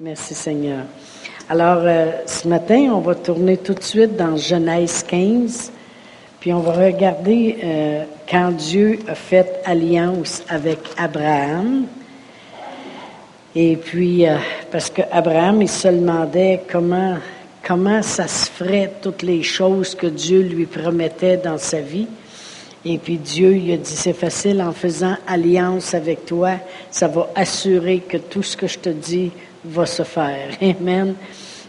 Merci Seigneur. Alors, euh, ce matin, on va tourner tout de suite dans Genèse 15, puis on va regarder euh, quand Dieu a fait alliance avec Abraham. Et puis, euh, parce qu'Abraham, il se demandait comment, comment ça se ferait toutes les choses que Dieu lui promettait dans sa vie. Et puis Dieu, il a dit, c'est facile, en faisant alliance avec toi, ça va assurer que tout ce que je te dis va se faire. Amen.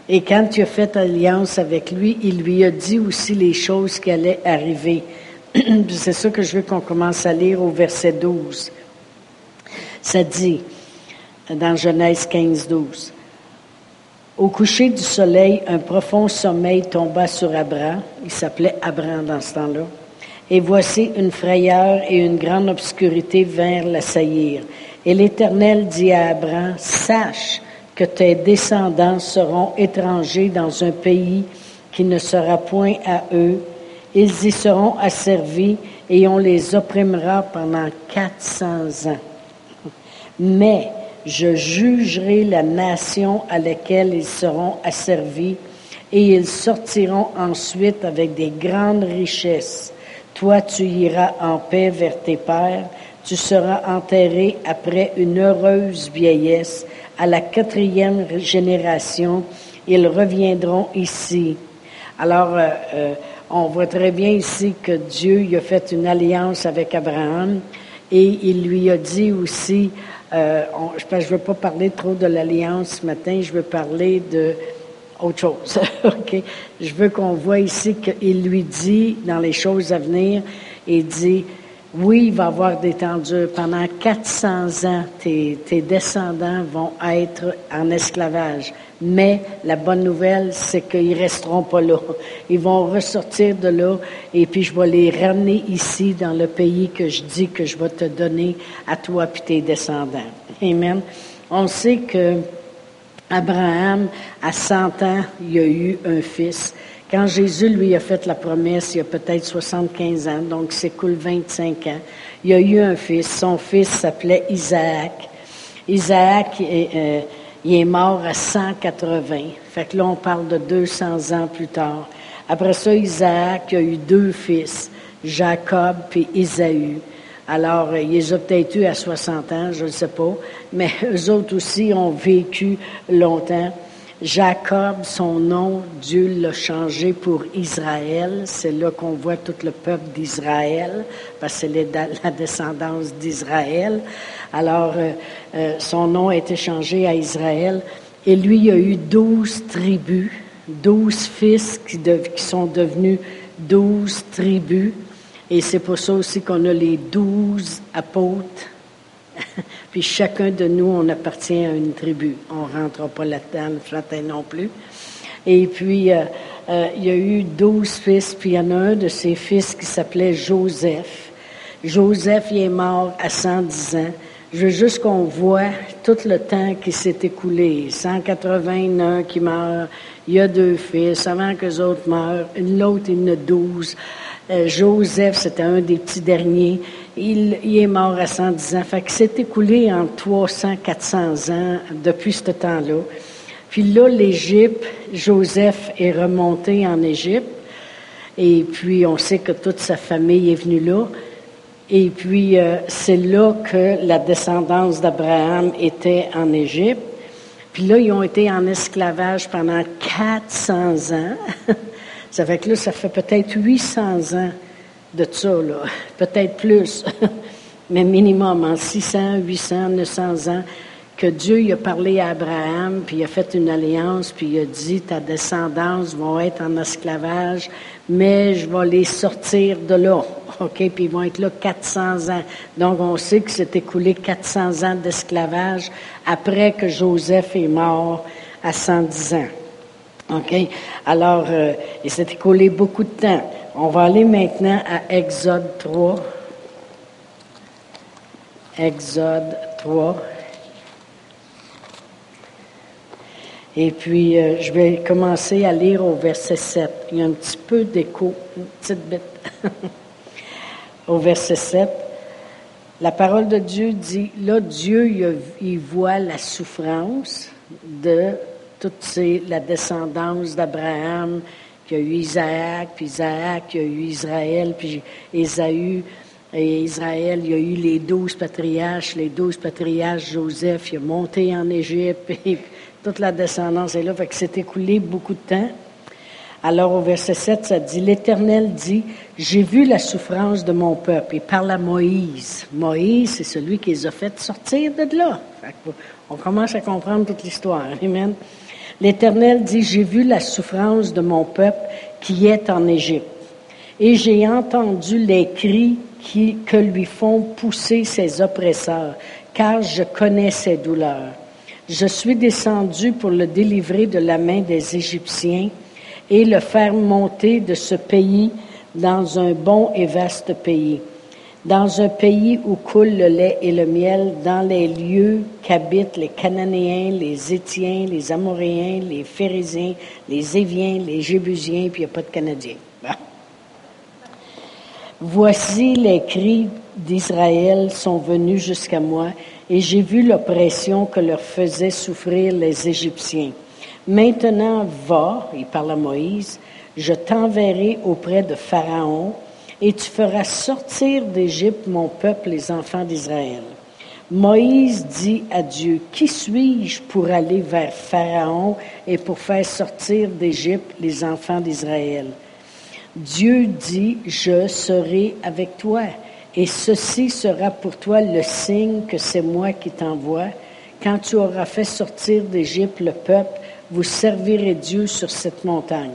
Et quand tu as fait alliance avec lui, il lui a dit aussi les choses qui allaient arriver. C'est ça que je veux qu'on commence à lire au verset 12. Ça dit, dans Genèse 15, 12, Au coucher du soleil, un profond sommeil tomba sur Abraham. Il s'appelait Abraham dans ce temps-là. Et voici une frayeur et une grande obscurité vinrent l'assaillir. Et l'Éternel dit à Abraham, sache que tes descendants seront étrangers dans un pays qui ne sera point à eux. Ils y seront asservis et on les opprimera pendant 400 ans. Mais je jugerai la nation à laquelle ils seront asservis et ils sortiront ensuite avec des grandes richesses. Toi, tu iras en paix vers tes pères, tu seras enterré après une heureuse vieillesse à la quatrième génération, ils reviendront ici. Alors, euh, euh, on voit très bien ici que Dieu a fait une alliance avec Abraham et il lui a dit aussi, euh, je ne veux pas parler trop de l'alliance ce matin, je veux parler de autre chose. Je veux qu'on voit ici qu'il lui dit dans les choses à venir, il dit, oui, il va y avoir des temps durs. Pendant 400 ans, tes, descendants vont être en esclavage. Mais la bonne nouvelle, c'est qu'ils resteront pas là. Ils vont ressortir de là et puis je vais les ramener ici dans le pays que je dis que je vais te donner à toi et tes descendants. Amen. On sait que Abraham, à 100 ans, il a eu un fils. Quand Jésus lui a fait la promesse, il y a peut-être 75 ans, donc cool 25 ans, il a eu un fils. Son fils s'appelait Isaac. Isaac, euh, il est mort à 180. Fait que là, on parle de 200 ans plus tard. Après ça, Isaac a eu deux fils, Jacob et Isaü. Alors, euh, ils les ont peut-être eu à 60 ans, je ne sais pas, mais eux autres aussi ont vécu longtemps. Jacob, son nom, Dieu l'a changé pour Israël. C'est là qu'on voit tout le peuple d'Israël, parce que c'est la descendance d'Israël. Alors, euh, euh, son nom a été changé à Israël. Et lui, il a eu douze tribus, douze fils qui, qui sont devenus douze tribus. Et c'est pour ça aussi qu'on a les douze apôtres puis chacun de nous, on appartient à une tribu. On ne rentrera pas là-dedans, le flatin non plus. Et puis, euh, euh, il y a eu douze fils, puis il y en a un de ses fils qui s'appelait Joseph. Joseph, il est mort à 110 ans. Je veux juste qu'on voit tout le temps qui s'est écoulé. 181 qui meurt, il y a deux fils, avant que les autres meurent, l'autre, il en a douze. Euh, Joseph, c'était un des petits derniers. Il, est mort à 110 ans. Fait c'est écoulé en 300, 400 ans depuis ce temps-là. Puis là, l'Égypte, Joseph est remonté en Égypte. Et puis, on sait que toute sa famille est venue là. Et puis, euh, c'est là que la descendance d'Abraham était en Égypte. Puis là, ils ont été en esclavage pendant 400 ans. ça fait que là, ça fait peut-être 800 ans de ça. Peut-être plus, mais minimum en 600, 800, 900 ans, que Dieu il a parlé à Abraham, puis il a fait une alliance, puis il a dit, ta descendance vont être en esclavage, mais je vais les sortir de là. OK? Puis ils vont être là 400 ans. Donc, on sait que s'est écoulé 400 ans d'esclavage après que Joseph est mort à 110 ans. Alors, euh, il s'est écoulé beaucoup de temps. On va aller maintenant à Exode 3. Exode 3. Et puis, euh, je vais commencer à lire au verset 7. Il y a un petit peu d'écho, une petite bête. au verset 7, la parole de Dieu dit, là, Dieu, il, voit la souffrance de toute la descendance d'Abraham, qui a eu Isaac, puis Isaac, qui a eu Israël, puis Ésaü, et Israël, il y a eu les douze patriarches, les douze patriarches, Joseph, il a monté en Égypte, et toute la descendance est là, fait que s'est écoulé beaucoup de temps. Alors au verset 7, ça dit, l'Éternel dit, j'ai vu la souffrance de mon peuple. Il parle à Moïse. Moïse, c'est celui qui les a fait sortir de là. on commence à comprendre toute l'histoire. Amen. L'Éternel dit, j'ai vu la souffrance de mon peuple qui est en Égypte. Et j'ai entendu les cris que lui font pousser ses oppresseurs, car je connais ses douleurs. Je suis descendu pour le délivrer de la main des Égyptiens et le faire monter de ce pays dans un bon et vaste pays, dans un pays où coule le lait et le miel, dans les lieux qu'habitent les Cananéens, les Étiens, les Amoréens, les Phérésiens, les Éviens, les Jébusiens, puis il n'y a pas de Canadiens. Voici les cris d'Israël sont venus jusqu'à moi, et j'ai vu l'oppression que leur faisaient souffrir les Égyptiens. Maintenant va, il parle à Moïse, je t'enverrai auprès de Pharaon, et tu feras sortir d'Égypte mon peuple, les enfants d'Israël. Moïse dit à Dieu, Qui suis-je pour aller vers Pharaon et pour faire sortir d'Égypte les enfants d'Israël? Dieu dit, Je serai avec toi, et ceci sera pour toi le signe que c'est moi qui t'envoie. Quand tu auras fait sortir d'Égypte le peuple, vous servirez Dieu sur cette montagne.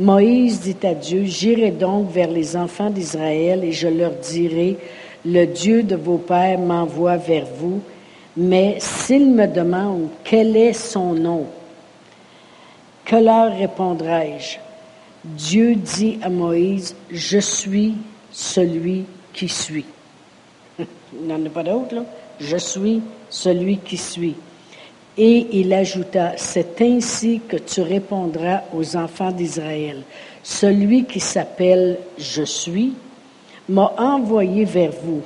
Moïse dit à Dieu, J'irai donc vers les enfants d'Israël et je leur dirai, Le Dieu de vos pères m'envoie vers vous, mais s'ils me demandent quel est son nom, que leur répondrai-je? Dieu dit à Moïse, Je suis celui qui suis. Il n'en a pas d'autre, là. Je suis celui qui suis. Et il ajouta, c'est ainsi que tu répondras aux enfants d'Israël. Celui qui s'appelle Je suis m'a envoyé vers vous.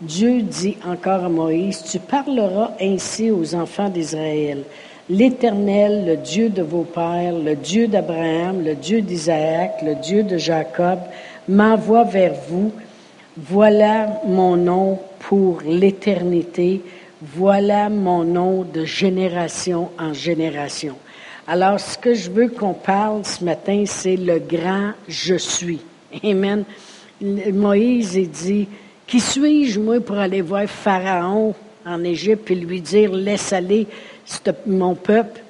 Dieu dit encore à Moïse, tu parleras ainsi aux enfants d'Israël. L'Éternel, le Dieu de vos pères, le Dieu d'Abraham, le Dieu d'Isaac, le Dieu de Jacob, m'envoie vers vous. Voilà mon nom pour l'éternité voilà mon nom de génération en génération. Alors, ce que je veux qu'on parle ce matin, c'est le grand je suis. Amen. Moïse il dit, qui suis-je, moi, pour aller voir Pharaon en Égypte et lui dire, laisse aller mon peuple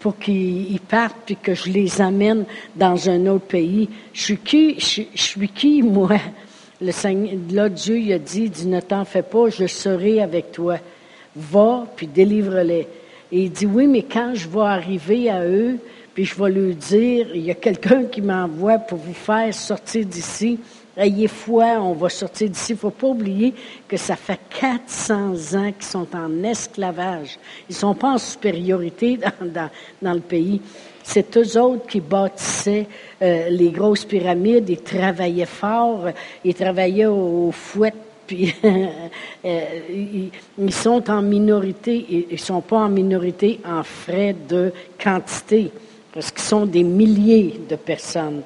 pour qu'ils partent puis que je les amène dans un autre pays? Je suis qui, je suis qui, moi? Là, Dieu il a dit, dit, ne t'en fais pas, je serai avec toi. Va, puis délivre-les. Et il dit, oui, mais quand je vais arriver à eux, puis je vais leur dire, il y a quelqu'un qui m'envoie pour vous faire sortir d'ici, ayez foi, on va sortir d'ici. Il ne faut pas oublier que ça fait 400 ans qu'ils sont en esclavage. Ils ne sont pas en supériorité dans le pays. C'est eux autres qui bâtissaient euh, les grosses pyramides, ils travaillaient fort, ils travaillaient au, fouet, puis euh, ils, sont en minorité, ils ne sont pas en minorité en frais de quantité, parce qu'ils sont des milliers de personnes,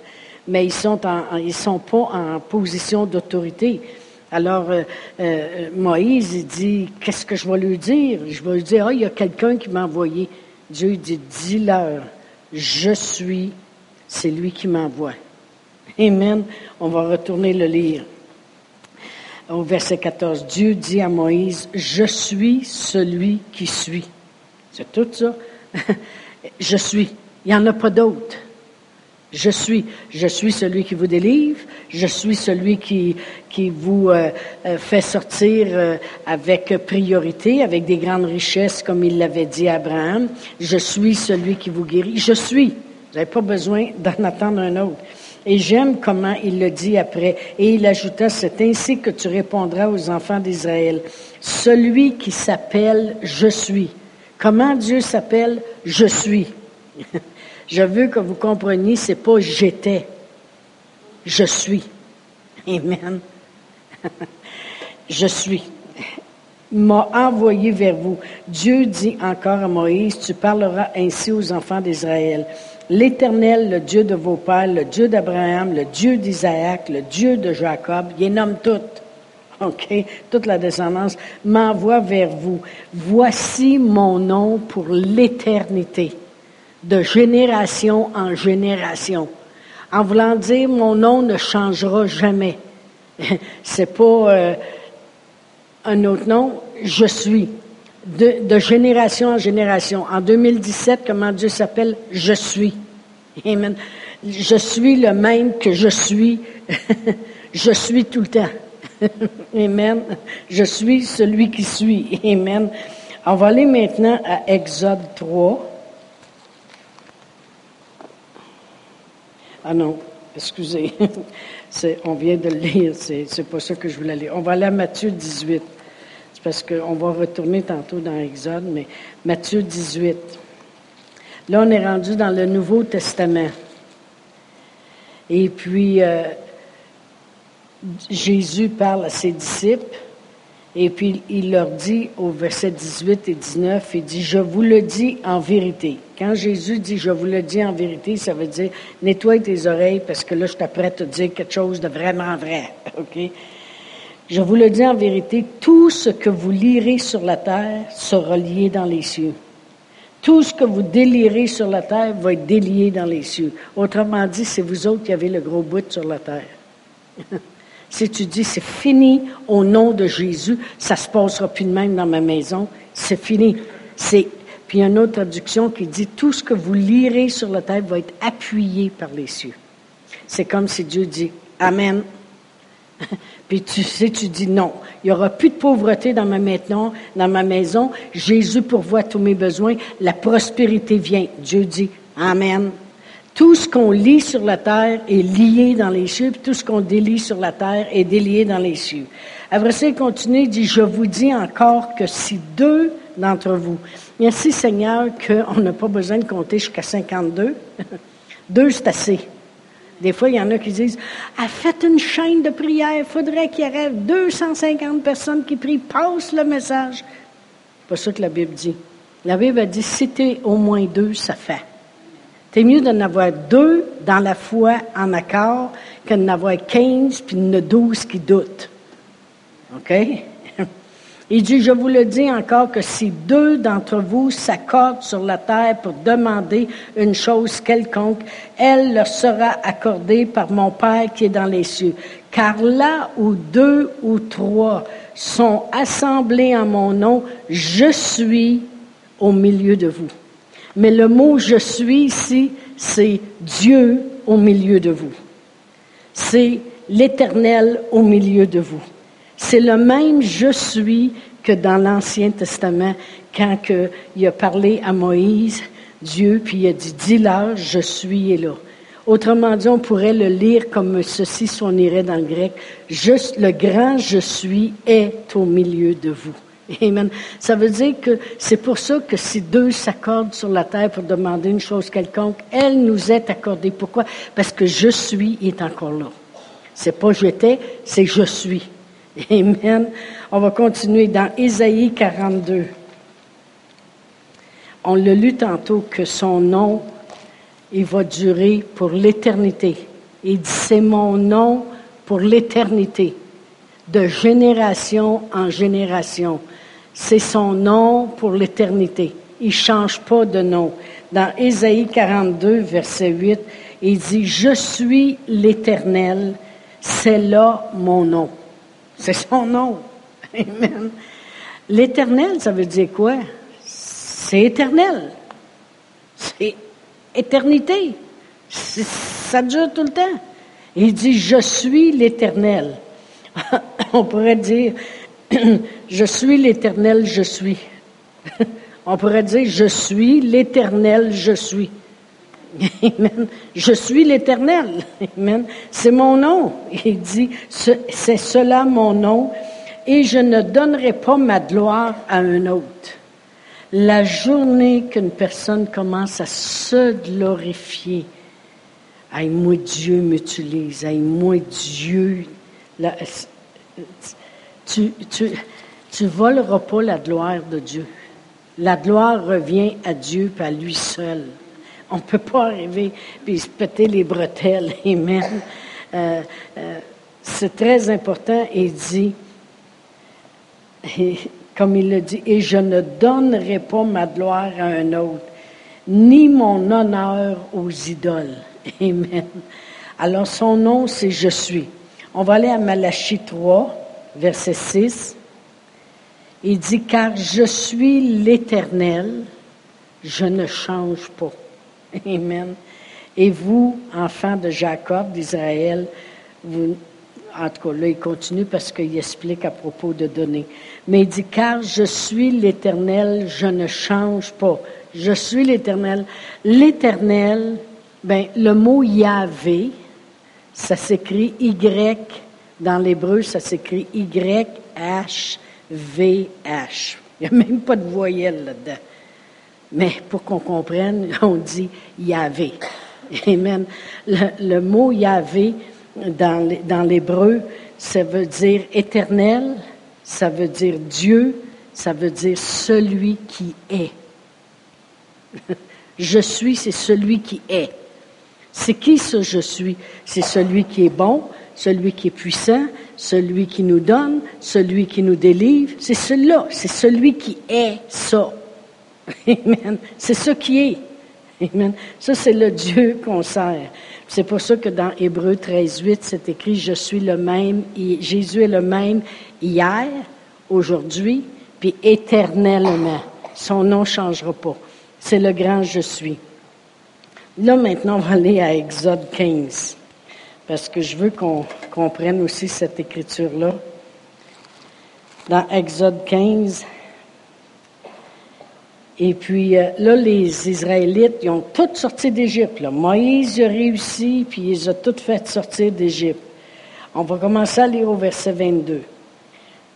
mais ils sont ils sont pas en position d'autorité. Alors, euh, Moïse, il dit, qu'est-ce que je vais lui dire? Je vais lui dire, ah, il y a quelqu'un qui m'a envoyé. Dieu dit, dis-leur je suis, c'est lui qui m'envoie. Amen. On va retourner le lire. Au verset 14, Dieu dit à Moïse, je suis celui qui suis. C'est tout ça. je suis. Il n'y en a pas d'autre. Je suis. Je suis celui qui vous délivre. Je suis celui qui, vous euh, euh, fait sortir euh, avec priorité, avec des grandes richesses, comme il l'avait dit à Abraham. Je suis celui qui vous guérit. Je suis. Vous n'avez pas besoin d'en attendre un autre. Et j'aime comment il le dit après. Et il ajouta, c'est ainsi que tu répondras aux enfants d'Israël. Celui qui s'appelle Je suis. Comment Dieu s'appelle Je suis. Je veux que vous compreniez, c'est pas j'étais. Je suis. Amen. je suis. m'a envoyé vers vous. Dieu dit encore à Moïse, tu parleras ainsi aux enfants d'Israël. L'Éternel, le Dieu de vos pères, le Dieu d'Abraham, le Dieu d'Isaac, le Dieu de Jacob, il nomme toutes. OK? Toute la descendance m'envoie vers vous. Voici mon nom pour l'éternité, de génération en génération. En voulant dire, mon nom ne changera jamais. C'est pas euh, un autre nom, je suis. De, de, génération en génération. En 2017, comment Dieu s'appelle? Je suis. Amen. Je suis le même que je suis. je suis tout le temps. Amen. Je suis celui qui suis. Amen. On va aller maintenant à Exode 3. Ah non, excusez. on vient de le lire, c'est, pas ça que je voulais lire. On va aller à Matthieu 18. C'est parce qu'on va retourner tantôt dans Exode, mais Matthieu 18. Là, on est rendu dans le Nouveau Testament. Et puis, euh, Jésus parle à ses disciples et puis il leur dit au verset 18 et 19, il dit, je vous le dis en vérité. Quand Jésus dit, je vous le dis en vérité, ça veut dire, nettoie tes oreilles parce que là, je t'apprête à te dire quelque chose de vraiment vrai. Je vous le dis en vérité, tout ce que vous lirez sur la terre sera lié dans les cieux. Tout ce que vous délirez sur la terre va être délié dans les cieux. Autrement dit, c'est vous autres qui avez le gros bout sur la terre. Si tu dis c'est fini au nom de Jésus, ça se passera plus de même dans ma maison, c'est fini. C'est puis il y a une autre traduction qui dit tout ce que vous lirez sur la terre va être appuyé par les cieux. C'est comme si Dieu dit Amen. Puis tu sais, tu dis non. Il n'y aura plus de pauvreté dans ma maison, dans ma maison. Jésus pourvoit tous mes besoins. La prospérité vient. Dieu dit Amen. Tout ce qu'on lit sur la terre est lié dans les cieux, puis tout ce qu'on délie sur la terre est délié dans les cieux. Après ça, il continue, il dit, je vous dis encore que si deux d'entre vous, merci Seigneur qu'on n'a pas besoin de compter jusqu'à 52, deux c'est assez. Des fois, il y en a qui disent, ah, faites une chaîne de prière, il faudrait qu'il y ait 250 personnes qui prient, passe le message. C'est pas ça que la Bible dit. La Bible a dit, si au moins deux, ça fait. C'est mieux d'en avoir deux dans la foi en accord que d'en avoir quinze puis de douze qui doutent. OK? Il dit, je vous le dis encore que si deux d'entre vous s'accordent sur la terre pour demander une chose quelconque, elle leur sera accordée par mon Père qui est dans les cieux. Car là où deux ou trois sont assemblés en mon nom, je suis au milieu de vous. Mais le mot je suis ici, c'est Dieu au milieu de vous. C'est l'Éternel au milieu de vous. C'est le même je suis que dans l'Ancien Testament, quand il a parlé à Moïse, Dieu, puis il a dit, dis-leur, je suis et là. Autrement dit, on pourrait le lire comme ceci si on irait dans le grec. Juste, le grand je suis est au milieu de vous. Amen. Ça veut dire que c'est pour ça que si deux s'accordent sur la terre pour demander une chose quelconque, elle nous est accordée. Pourquoi? Parce que je suis est encore là. C'est pas j'étais, c'est je suis. Amen. On va continuer dans Ésaïe 42. On l'a lu tantôt que son nom, il va durer pour l'éternité. Il dit, c'est mon nom pour l'éternité, de génération en génération. C'est son nom pour l'éternité. Il change pas de nom. Dans Ésaïe 42, verset 8, il dit, Je suis l'Éternel, c'est là mon nom. C'est son nom. Amen. L'éternel, ça veut dire quoi? C'est éternel. C'est éternité. Ça dure tout le temps. Il dit, je suis l'éternel. On pourrait dire, je suis l'éternel, je suis. On pourrait dire, je suis l'éternel, je suis. Amen. Je suis l'éternel. Amen. C'est mon nom. Il dit, c'est cela mon nom, et je ne donnerai pas ma gloire à un autre. La journée qu'une personne commence à se glorifier, aïe, moi Dieu m'utilise, aïe, moi Dieu, tu, tu, tu voleras pas la gloire de Dieu. La gloire revient à Dieu, pas à lui seul. On ne peut pas arriver et se péter les bretelles. Amen. Euh, euh, c'est très important. Il dit, comme il le dit, et je ne donnerai pas ma gloire à un autre, ni mon honneur aux idoles. Amen. Alors son nom, c'est Je suis. On va aller à Malachie 3, verset 6. Il dit, car je suis l'Éternel, je ne change pas. Amen. Et vous, enfants de Jacob, d'Israël, vous, en tout cas, là, il continue parce qu'il explique à propos de donner. Mais il dit, car je suis l'Éternel, je ne change pas. Je suis l'Éternel. L'Éternel, ben, le mot Yahvé, ça s'écrit Y, dans l'hébreu, ça s'écrit Y-H-V-H. Il n'y a même pas de voyelle là-dedans. Mais pour qu'on comprenne, on dit Yahvé. Amen. Le, le mot Yahvé, dans l'hébreu, ça veut dire éternel, ça veut dire Dieu, ça veut dire celui qui est. Je suis, c'est celui qui est. C'est qui ce je suis? C'est celui qui est bon, celui qui est puissant, celui qui nous donne, celui qui nous délivre. C'est celui-là, c'est celui qui est ça. Amen. C'est ce qui est. Amen. Ça, c'est le Dieu qu'on sert. C'est pour ça que dans Hébreu 13, 8, c'est écrit, je suis le même, Jésus est le même hier, aujourd'hui, puis éternellement. Son nom ne changera pas. C'est le grand je suis. Là, maintenant, on va aller à Exode 15, parce que je veux qu'on comprenne aussi cette écriture-là. Dans Exode 15, et puis euh, là, les Israélites, ils ont tous sorti d'Égypte. Moïse a réussi, puis ils ont tous fait sortir d'Égypte. On va commencer à lire au verset 22.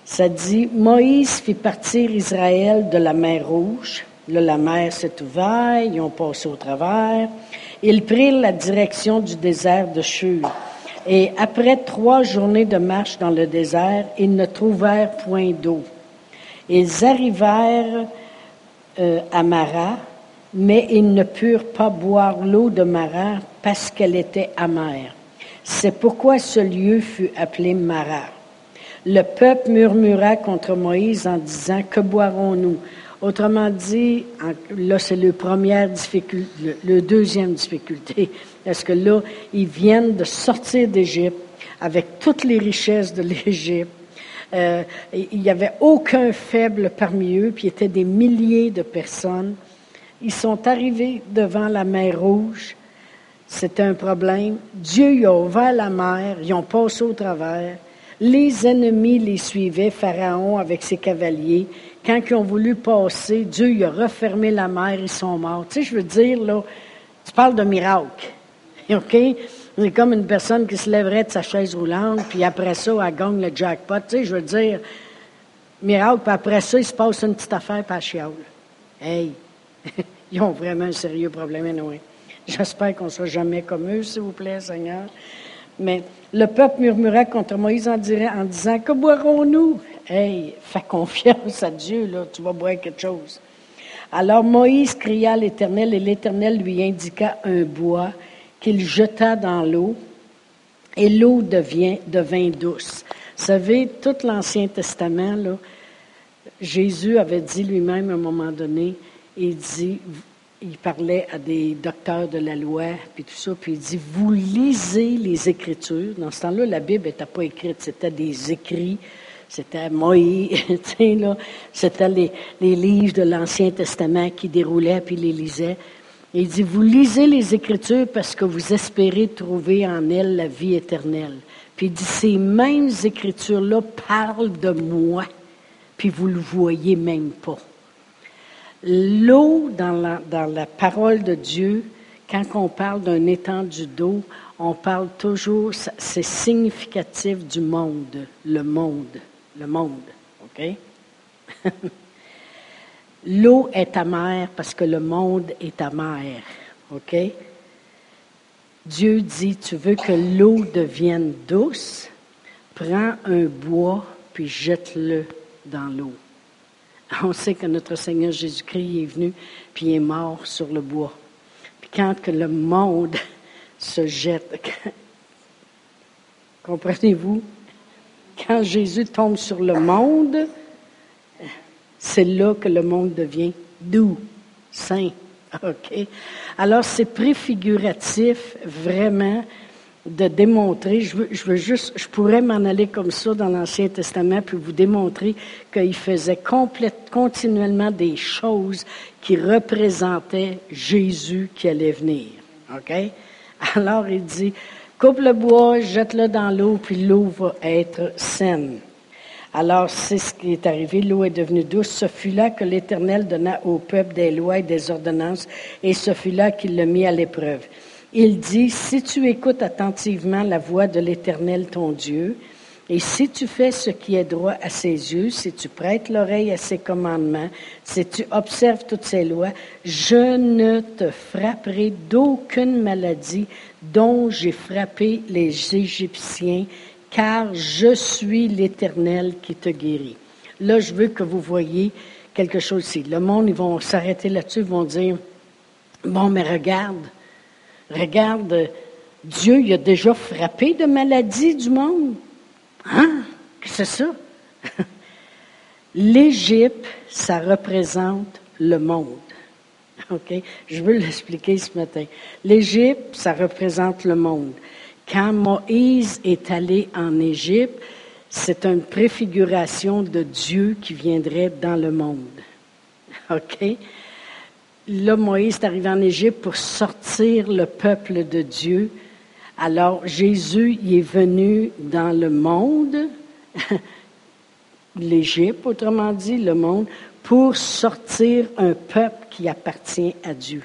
Ça dit, Moïse fit partir Israël de la mer Rouge. Là, la mer s'est ouverte, ils ont passé au travers. Ils prirent la direction du désert de Shur. Et après trois journées de marche dans le désert, ils ne trouvèrent point d'eau. Ils arrivèrent euh, à Mara, mais ils ne purent pas boire l'eau de Mara parce qu'elle était amère. C'est pourquoi ce lieu fut appelé Mara. Le peuple murmura contre Moïse en disant, Que boirons-nous? Autrement dit, là c'est le première difficulté, le, deuxième difficulté, parce que là, ils viennent de sortir d'Égypte avec toutes les richesses de l'Égypte? Euh, il n'y avait aucun faible parmi eux, puis il y était des milliers de personnes. Ils sont arrivés devant la mer Rouge. C'était un problème. Dieu y a ouvert la mer, ils ont passé au travers. Les ennemis les suivaient, Pharaon avec ses cavaliers. Quand ils ont voulu passer, Dieu y a refermé la mer, ils sont morts. Tu sais, je veux dire, là, tu parles de miracle. OK? C'est comme une personne qui se lèverait de sa chaise roulante, puis après ça, elle gagne le jackpot. Tu sais, je veux dire, miracle, puis après ça, il se passe une petite affaire, pas chiale. Hey! Ils ont vraiment un sérieux problème, oui. J'espère qu'on ne soit jamais comme eux, s'il vous plaît, Seigneur. Mais le peuple murmura contre Moïse en, disant Que boirons-nous? Hey, fais confiance à Dieu, tu vas boire quelque chose. Alors Moïse cria à l'Éternel et l'Éternel lui indiqua un bois qu'il jeta dans l'eau et l'eau devint douce. Vous savez, tout l'Ancien Testament, Jésus avait dit lui-même à un moment donné, il dit, il parlait à des docteurs de la loi, puis tout ça, puis il dit, vous lisez les Écritures. Dans ce temps-là, la Bible n'était pas écrite, c'était des écrits, c'était Moïse, c'était les, les livres de l'Ancien Testament qui déroulaient, puis les lisaient. Il dit, vous lisez les Écritures parce que vous espérez trouver en elles la vie éternelle. Puis il dit, ces mêmes Écritures-là parlent de moi, puis vous ne le voyez même pas. L'eau dans la, parole de Dieu, quand on parle d'un étendue d'eau, on parle toujours, c'est significatif du monde, le monde, le monde, OK? L'eau est amère parce que le monde est amer. OK? Dieu dit, tu veux que l'eau devienne douce? Prends un bois puis jette-le dans l'eau. On sait que notre Seigneur Jésus-Christ est venu, puis est mort sur le bois. Puis quand que le monde se jette, comprenez-vous, quand Jésus tombe sur le monde, c'est là que le monde devient doux, saint. OK? Alors, c'est préfiguratif, vraiment, de démontrer, je veux, juste, je pourrais m'en aller comme ça dans l'Ancien Testament, puis vous démontrer qu'il faisait continuellement des choses qui représentaient Jésus qui allait venir. OK? Alors, il dit, coupe le bois, jette-le dans l'eau, puis l'eau va être saine. Alors, c'est ce qui est arrivé. L'eau est devenue douce. Ce fut là que l'Éternel donna au peuple des lois et des ordonnances, et ce fut là qu'il le mit à l'épreuve. Il dit, si tu écoutes attentivement la voix de l'Éternel ton Dieu, et si tu fais ce qui est droit à ses yeux, si tu prêtes l'oreille à ses commandements, si tu observes toutes ses lois, je ne te frapperai d'aucune maladie dont j'ai frappé les Égyptiens, car je suis l'Éternel qui te guérit. Là, je veux que vous voyez quelque chose ici. Le monde, ils vont s'arrêter là-dessus, ils vont dire, bon, mais regarde, regarde, Dieu, il a déjà frappé de maladie du monde. Hein? C'est ça? L'Égypte, ça représente le monde. OK? Je veux l'expliquer ce matin. L'Égypte, ça représente le monde. Quand Moïse est allé en Égypte, c'est une préfiguration de Dieu qui viendrait dans le monde. OK? Là, Moïse est arrivé en Égypte pour sortir le peuple de Dieu. Alors, Jésus il est venu dans le monde, l'Égypte, autrement dit, le monde, pour sortir un peuple qui appartient à Dieu.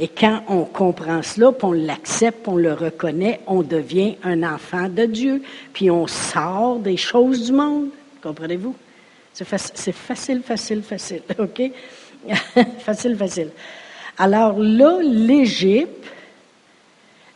Et quand on comprend cela, puis on l'accepte, on le reconnaît, on devient un enfant de Dieu, puis on sort des choses du monde. Comprenez-vous? C'est facile, facile, facile, OK? facile, facile. Alors là, l'Égypte,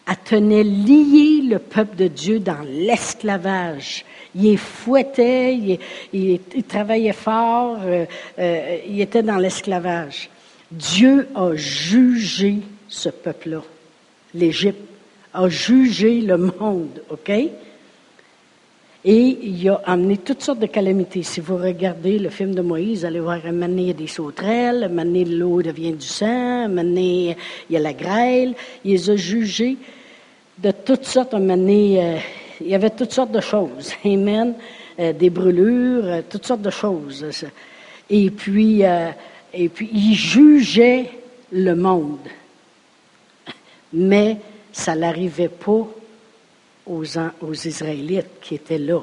elle tenait lié le peuple de Dieu dans l'esclavage. Il fouettait, il, travaillait fort, euh, euh, il était dans l'esclavage. Dieu a jugé ce peuple-là. L'Égypte a jugé le monde, OK? Et il a amené toutes sortes de calamités. Si vous regardez le film de Moïse, vous allez voir, un il y a des sauterelles, un moment l'eau devient du sang, un il y a la grêle. Il les a jugés de toutes sortes, un euh, il y avait toutes sortes de choses. Amen. Euh, des brûlures, euh, toutes sortes de choses. Et puis, et puis, il jugeait le monde. Mais ça n'arrivait pas aux, Israélites qui étaient là.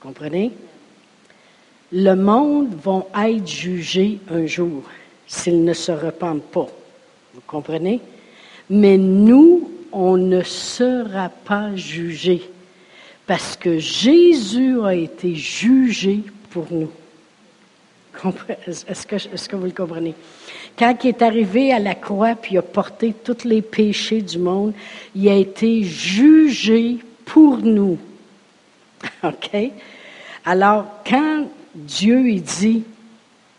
Comprenez? Le monde va être jugé un jour s'ils ne se repentent pas. Vous comprenez? Mais nous, on ne sera pas jugés parce que Jésus a été jugé pour nous. Est-ce que, vous le comprenez? Quand il est arrivé à la croix puis il a porté tous les péchés du monde, il a été jugé pour nous. OK? Alors, quand Dieu il dit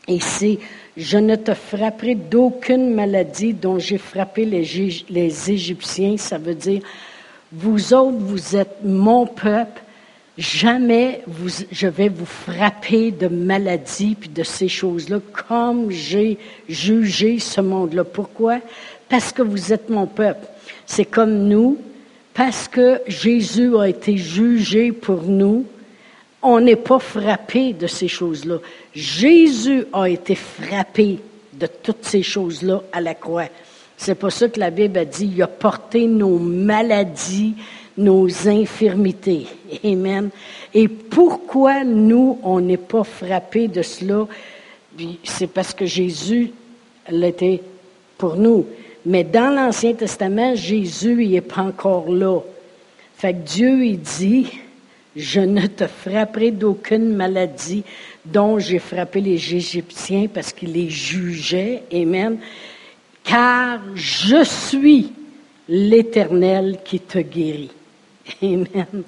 ici, je ne te frapperai d'aucune maladie dont j'ai frappé les Égyptiens, ça veut dire, vous autres, vous êtes mon peuple, Jamais je vais vous frapper de maladies puis de ces choses-là comme j'ai jugé ce monde-là. Pourquoi? Parce que vous êtes mon peuple. C'est comme nous, parce que Jésus a été jugé pour nous, on n'est pas frappé de ces choses-là. Jésus a été frappé de toutes ces choses-là à la croix. C'est pour ça que la Bible a dit, il a porté nos maladies, nos infirmités. Amen. Et pourquoi nous, on n'est pas frappés de cela? C'est parce que Jésus l'était pour nous. Mais dans l'Ancien Testament, Jésus, il n'est pas encore là. Fait que Dieu, il dit, je ne te frapperai d'aucune maladie dont j'ai frappé les Égyptiens parce qu'il les jugeait. Amen. Car je suis l'Éternel qui te guérit. Amen.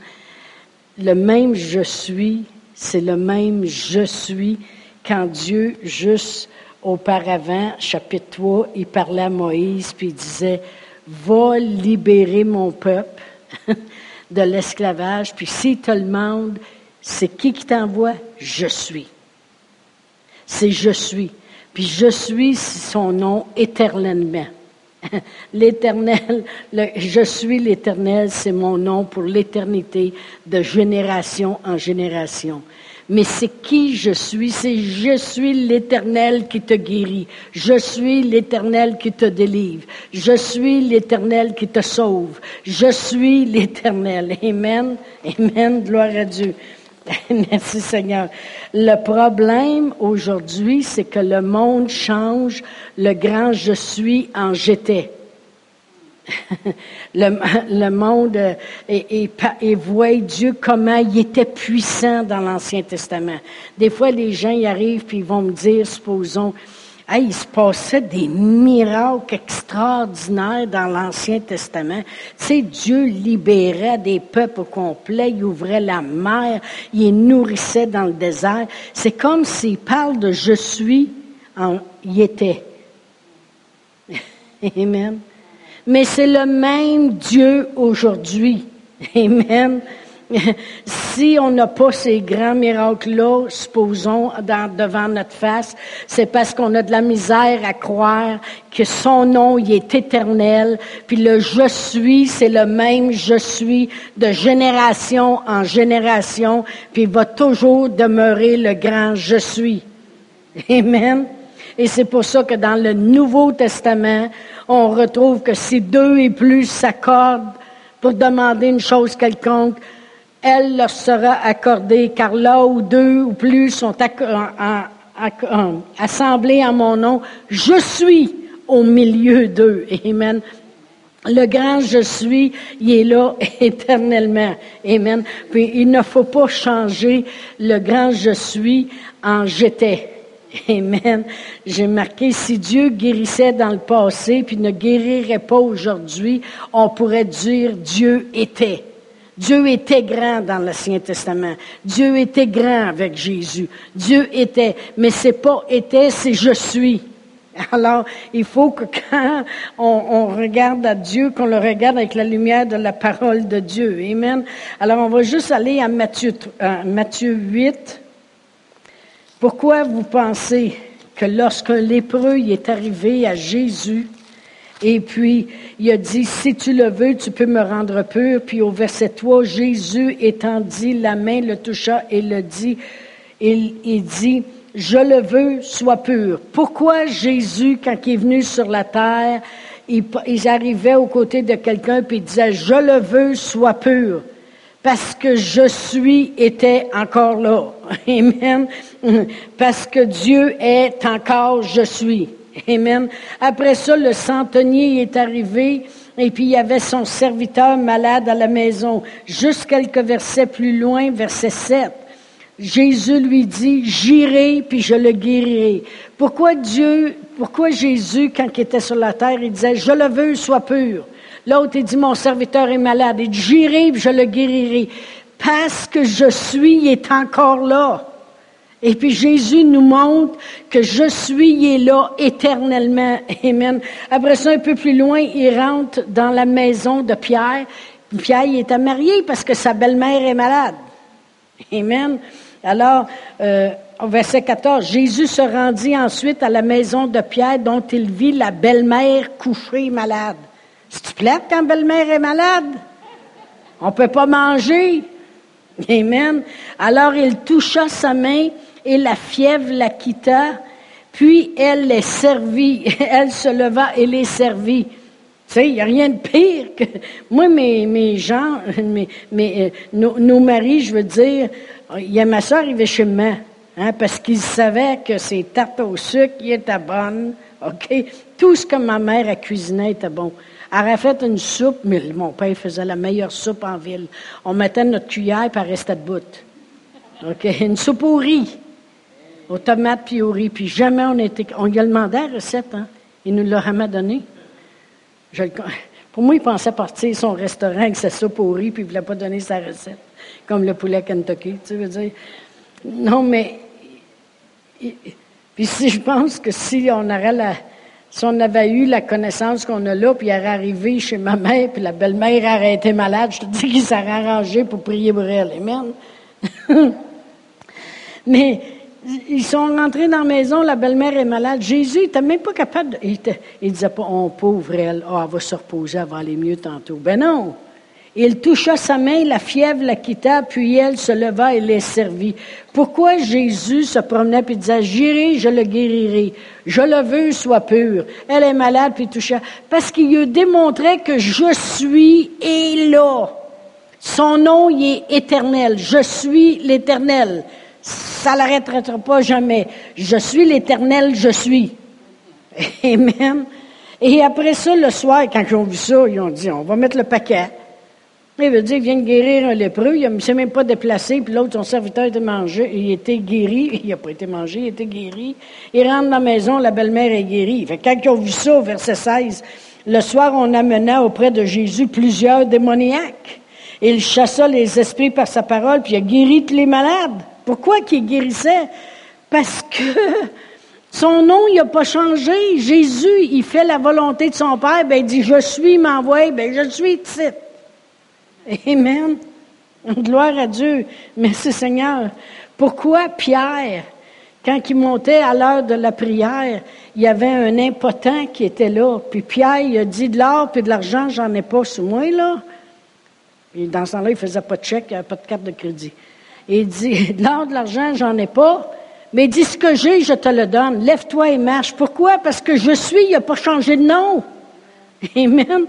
Le même je suis, c'est le même je suis quand Dieu, juste auparavant, chapitre 3, il parlait à Moïse, puis il disait, va libérer mon peuple de l'esclavage, puis s'il te demande, c'est qui qui t'envoie? Je suis. C'est je suis. Puis je suis son nom éternellement. L'éternel, je suis l'éternel, c'est mon nom pour l'éternité de génération en génération. Mais c'est qui je suis? C'est je suis l'éternel qui te guérit. Je suis l'éternel qui te délivre. Je suis l'éternel qui te sauve. Je suis l'éternel. Amen. Amen. Gloire à Dieu. Merci Seigneur. Le problème aujourd'hui, c'est que le monde change le grand je suis en j'étais. le, monde et, voit Dieu comment il était puissant dans l'Ancien Testament. Des fois, les gens y arrivent puis vont me dire, supposons, Il se passait des miracles extraordinaires dans l'Ancien Testament. Tu sais, Dieu libérait des peuples complets, il ouvrait la mer, il nourrissait dans le désert. C'est comme s'il parle de je suis, en, il était. Amen. Mais c'est le même Dieu aujourd'hui. Amen. si on n'a pas ces grands miracles-là, supposons, devant notre face, c'est parce qu'on a de la misère à croire que son nom, est éternel, puis le je suis, c'est le même je suis de génération en génération, puis il va toujours demeurer le grand je suis. Amen. Et c'est pour ça que dans le Nouveau Testament, on retrouve que si deux et plus s'accordent pour demander une chose quelconque, elle leur sera accordée, car là où deux ou plus sont assemblés en mon nom, je suis au milieu d'eux. Amen. Le grand je suis, il est là éternellement. Amen. Puis il ne faut pas changer le grand je suis en j'étais. Amen. J'ai marqué, si Dieu guérissait dans le passé puis ne guérirait pas aujourd'hui, on pourrait dire Dieu était. Dieu était grand dans l'Ancien Testament. Dieu était grand avec Jésus. Dieu était. Mais c'est pas était, c'est je suis. Alors, il faut que quand on, regarde à Dieu, qu'on le regarde avec la lumière de la parole de Dieu. Amen. Alors, on va juste aller à Matthieu, à Matthieu 8. Pourquoi vous pensez que lorsqu'un lépreux est arrivé à Jésus, et puis, il a dit, si tu le veux, tu peux me rendre pur. Puis au verset 3, Jésus étendit la main, le toucha et le dit, il, dit, je le veux, sois pur. Pourquoi Jésus, quand il est venu sur la terre, il, il arrivait aux côtés de quelqu'un puis il disait, je le veux, sois pur parce que je suis était encore là. Amen. Parce que Dieu est encore je suis. Amen. Après ça, le centenier est arrivé et puis il y avait son serviteur malade à la maison. Juste quelques versets plus loin, verset 7. Jésus lui dit, j'irai puis je le guérirai. Pourquoi Dieu, pourquoi Jésus, quand il était sur la terre, il disait, je le veux, sois pur. L'autre, il dit, mon serviteur est malade. Il dit, j'irai puis je le guérirai. Parce que je suis, il est encore là. Et puis Jésus nous montre que je suis là éternellement. Amen. Après ça, un peu plus loin, il rentre dans la maison de Pierre. Pierre il était marié parce que sa belle-mère est malade. Amen. Alors, euh, au verset 14, Jésus se rendit ensuite à la maison de Pierre dont il vit la belle-mère couchée malade. C'est-tu plate quand belle-mère est malade? On peut pas manger. Amen. Alors il toucha sa main et la fièvre la quitta. Puis elle les servit, elle se leva et les servit. Tu sais, il n'y a rien de pire que. Moi, mes, mes gens, mes, mes, euh, nos, nos, maris, je veux dire, il y a ma soeur arrivait chez moi, hein, parce qu'ils savaient que ses tartes au sucre, étaient bonnes. OK? Tout ce que ma mère a cuisiné était bon. Elle aurait fait une soupe, mais mon père faisait la meilleure soupe en ville. On mettait notre cuillère, puis elle restait debout. OK? Une soupe au riz aux tomates puis au riz. Puis jamais on était. On lui a demandé la recette, hein? Il nous l'a jamais donné. pour moi, il pensait partir son restaurant avec sa soupe au riz, puis il ne voulait pas donner sa recette, comme le poulet Kentucky, tu veux dire. Non, mais. Puis si je pense que si on aurait la. Si on avait eu la connaissance qu'on a là, puis il aurait arrivé chez ma mère, puis la belle-mère aurait été malade, je te dis qu'il s'est arrangé pour prier pour elle. Amen. mais ils sont rentrés dans la maison, la belle-mère est malade. Jésus n'était même pas capable de. Il, ne disait pas, on pauvre elle, oh, elle va se reposer, elle va aller mieux tantôt. Ben non. Il toucha sa main, la fièvre la quitta, puis elle se leva et les servit. Pourquoi Jésus se promenait puis disait, j'irai, je le guérirai. Je le veux, soit pur. Elle est malade puis toucha. Parce qu'il lui démontrait que je suis et là. Son nom, il est éternel. Je suis l'éternel. Ça l'arrêtera pas jamais. Je suis l'éternel, je suis. Amen. Et après ça, le soir, quand ils ont vu ça, ils ont dit, on va mettre le paquet. Il veut dire qu'il vient de guérir un lépreux, il ne s'est même pas déplacé, puis l'autre, son serviteur, était mangé, il était guéri, il n'a pas été mangé, il était guéri. Il rentre dans la maison, la belle-mère est guérie. Quand ils ont vu ça, verset 16, le soir, on amena auprès de Jésus plusieurs démoniaques. Il chassa les esprits par sa parole, puis il a guéri tous les malades. Pourquoi qu'il guérissait? Parce que son nom, il n'a pas changé. Jésus, il fait la volonté de son Père, ben, il dit, je suis, m'envoie, ben, je suis titre. Amen. Gloire à Dieu. Merci Seigneur. Pourquoi Pierre, quand il montait à l'heure de la prière, il y avait un impotent qui était là. Puis Pierre, il a dit de l'or puis de l'argent, j'en ai pas sur moi, là. Et dans ce temps-là, il faisait pas de chèque, pas de carte de crédit. Il dit, de l'or, de l'argent, j'en ai pas. Mais dis ce que j'ai, je te le donne. Lève-toi et marche. Pourquoi? Parce que je suis, il n'a pas changé de nom. Amen.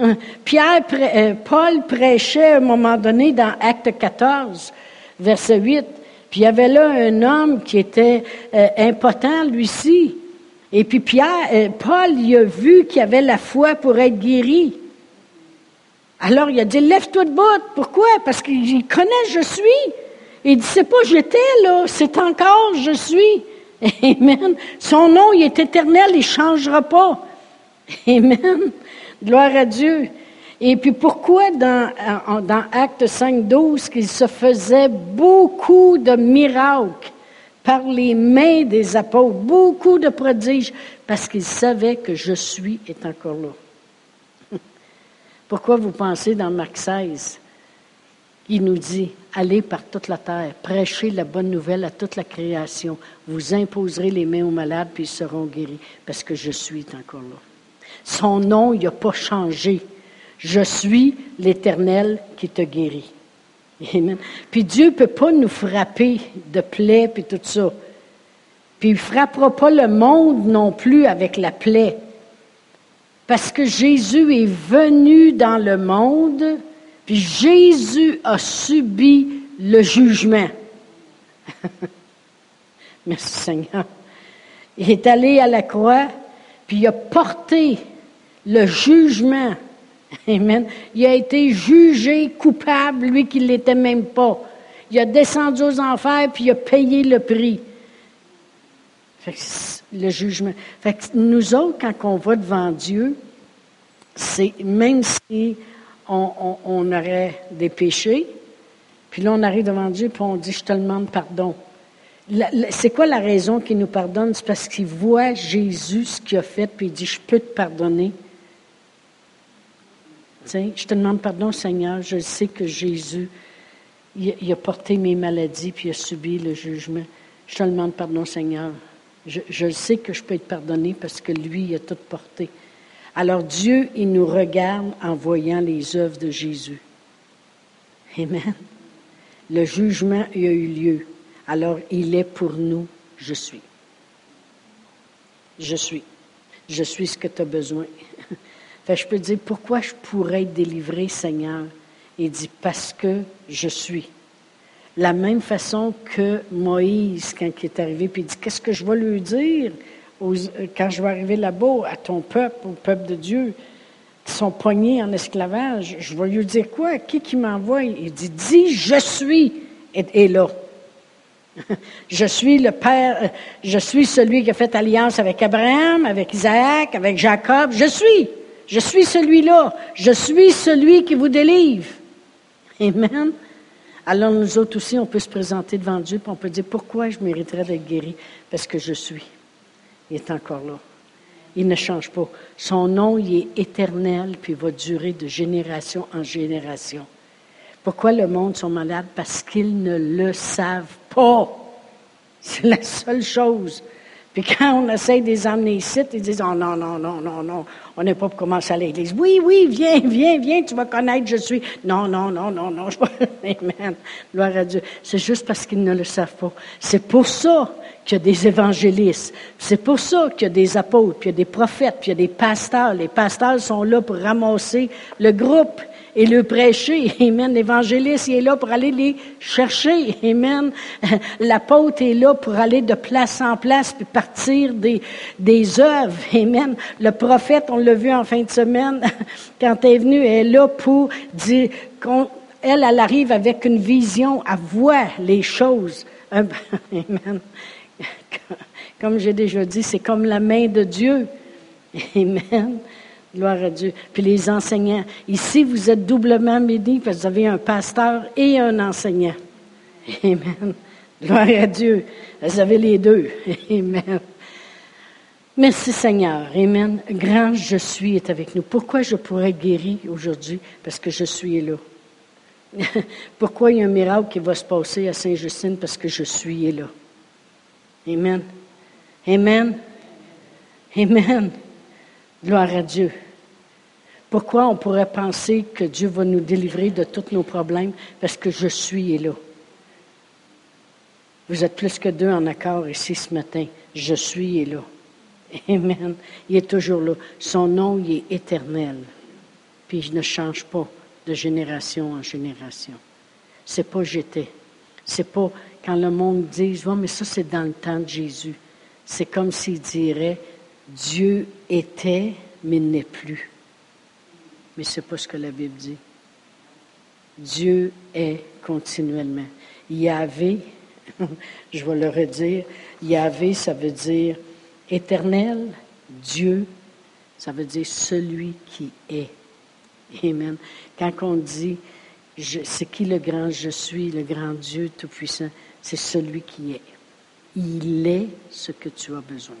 Euh, Pierre, euh, Paul prêchait à un moment donné dans Acte 14, verset 8. Puis il y avait là un homme qui était euh, impotent, lui-ci. Et puis Pierre, Paul, il a vu qu'il avait la foi pour être guéri. Alors il a dit, lève-toi de bout. Pourquoi? Parce qu'il connaît je suis. Il dit, c'est pas j'étais là, c'est encore je suis. Amen. Son nom, il est éternel, il changera pas. Amen. Gloire à Dieu. Et puis pourquoi dans, dans Acte 5, 12 qu'il se faisait beaucoup de miracles par les mains des apôtres, beaucoup de prodiges, parce qu'il savait que je suis est encore là. Pourquoi vous pensez dans Marc 16, il nous dit, allez par toute la terre, prêchez la bonne nouvelle à toute la création, vous imposerez les mains aux malades, puis ils seront guéris, parce que je suis encore là. Son nom, il n'a pas changé. Je suis l'Éternel qui te guérit. Amen. Puis Dieu ne peut pas nous frapper de plaie puis tout ça. Puis il ne frappera pas le monde non plus avec la plaie. Parce que Jésus est venu dans le monde, puis Jésus a subi le jugement. Merci Seigneur. Il est allé à la croix, puis il a porté le jugement. Amen. Il a été jugé coupable, lui qui ne l'était même pas. Il a descendu aux enfers, puis il a payé le prix. le jugement. Fait nous autres, quand on va devant Dieu, c'est même si on, aurait des péchés, puis là on arrive devant Dieu, puis on dit, je te demande pardon. C'est quoi la raison qu'il nous pardonne? C'est parce qu'il voit Jésus, ce qu'il a fait, puis il dit, je peux te pardonner je te demande pardon, Seigneur. Je sais que Jésus, il, a porté mes maladies puis il a subi le jugement. Je te demande pardon, Seigneur. Je, sais que je peux être pardonné parce que lui, il a tout porté. Alors Dieu, il nous regarde en voyant les œuvres de Jésus. Amen. Le jugement, il a eu lieu. Alors il est pour nous, je suis. Je suis. Je suis ce que tu as besoin je peux dire, pourquoi je pourrais être délivré, Seigneur? Il dit, parce que je suis. La même façon que Moïse, quand il est arrivé, puis il dit, qu'est-ce que je vais lui dire? Quand je vais arriver là-bas, à ton peuple, au peuple de Dieu, qui sont poignés en esclavage? Je vais lui dire quoi? Qui qui m'envoie? Il dit, dis, je suis, et, là. Je suis le Père, je suis celui qui a fait alliance avec Abraham, avec Isaac, avec Jacob. Je suis. Je suis celui-là. Je suis celui qui vous délivre. Amen. Alors nous autres aussi, on peut se présenter devant Dieu, puis on peut dire, pourquoi je mériterais d'être guéri? Parce que je suis. Il est encore là. Il ne change pas. Son nom, il est éternel, puis il va durer de génération en génération. Pourquoi le monde sont malades? Parce qu'ils ne le savent pas. C'est la seule chose. Puis quand on essaie de les emmener ici, ils disent Oh non, non, non, non, non, on n'est pas pour commencer à l'église. Oui, oui, viens, viens, viens, tu vas connaître, je suis. Non, non, non, non, non, je Amen. Gloire à Dieu. C'est juste parce qu'ils ne le savent pas. C'est pour ça qu'il y a des évangélistes. C'est pour ça qu'il y a des apôtres, puis il y a des prophètes, puis il y a des pasteurs. Les pasteurs sont là pour ramasser le groupe et le prêcher. Amen. L'évangéliste, est là pour aller les chercher. Amen. L'apôtre est là pour aller de place en place puis partir des, des œuvres. Amen. Le prophète, on l'a vu en fin de semaine, quand elle est venue, elle est là pour dire, elle, elle arrive avec une vision, à voir les choses. Amen. Comme j'ai déjà dit, c'est comme la main de Dieu. Amen. Gloire à Dieu. Puis les enseignants. Ici, vous êtes doublement bénis parce que vous avez un pasteur et un enseignant. Amen. Gloire à Dieu. Vous avez les deux. Amen. Merci Seigneur. Amen. Grand je suis est avec nous. Pourquoi je pourrais guérir aujourd'hui? Parce que je suis là. Pourquoi il y a un miracle qui va se passer à Saint-Justine? Parce que je suis là. Amen. Amen. Amen. Gloire à Dieu. Pourquoi on pourrait penser que Dieu va nous délivrer de tous nos problèmes? Parce que je suis là. Vous êtes plus que deux en accord ici ce matin. Je suis là. Amen. Il est toujours là. Son nom, il est éternel. Puis il ne change pas de génération en génération. C'est pas j'étais. C'est pas quand le monde dit, oh, mais ça c'est dans le temps de Jésus. C'est comme s'il dirait, Dieu était, mais n'est plus. Mais ce n'est pas ce que la Bible dit. Dieu est continuellement. Yahvé, je vais le redire, Yahvé, ça veut dire éternel, Dieu, ça veut dire celui qui est. Amen. Quand on dit, c'est qui le grand je suis, le grand Dieu tout-puissant, c'est celui qui est. Il est ce que tu as besoin.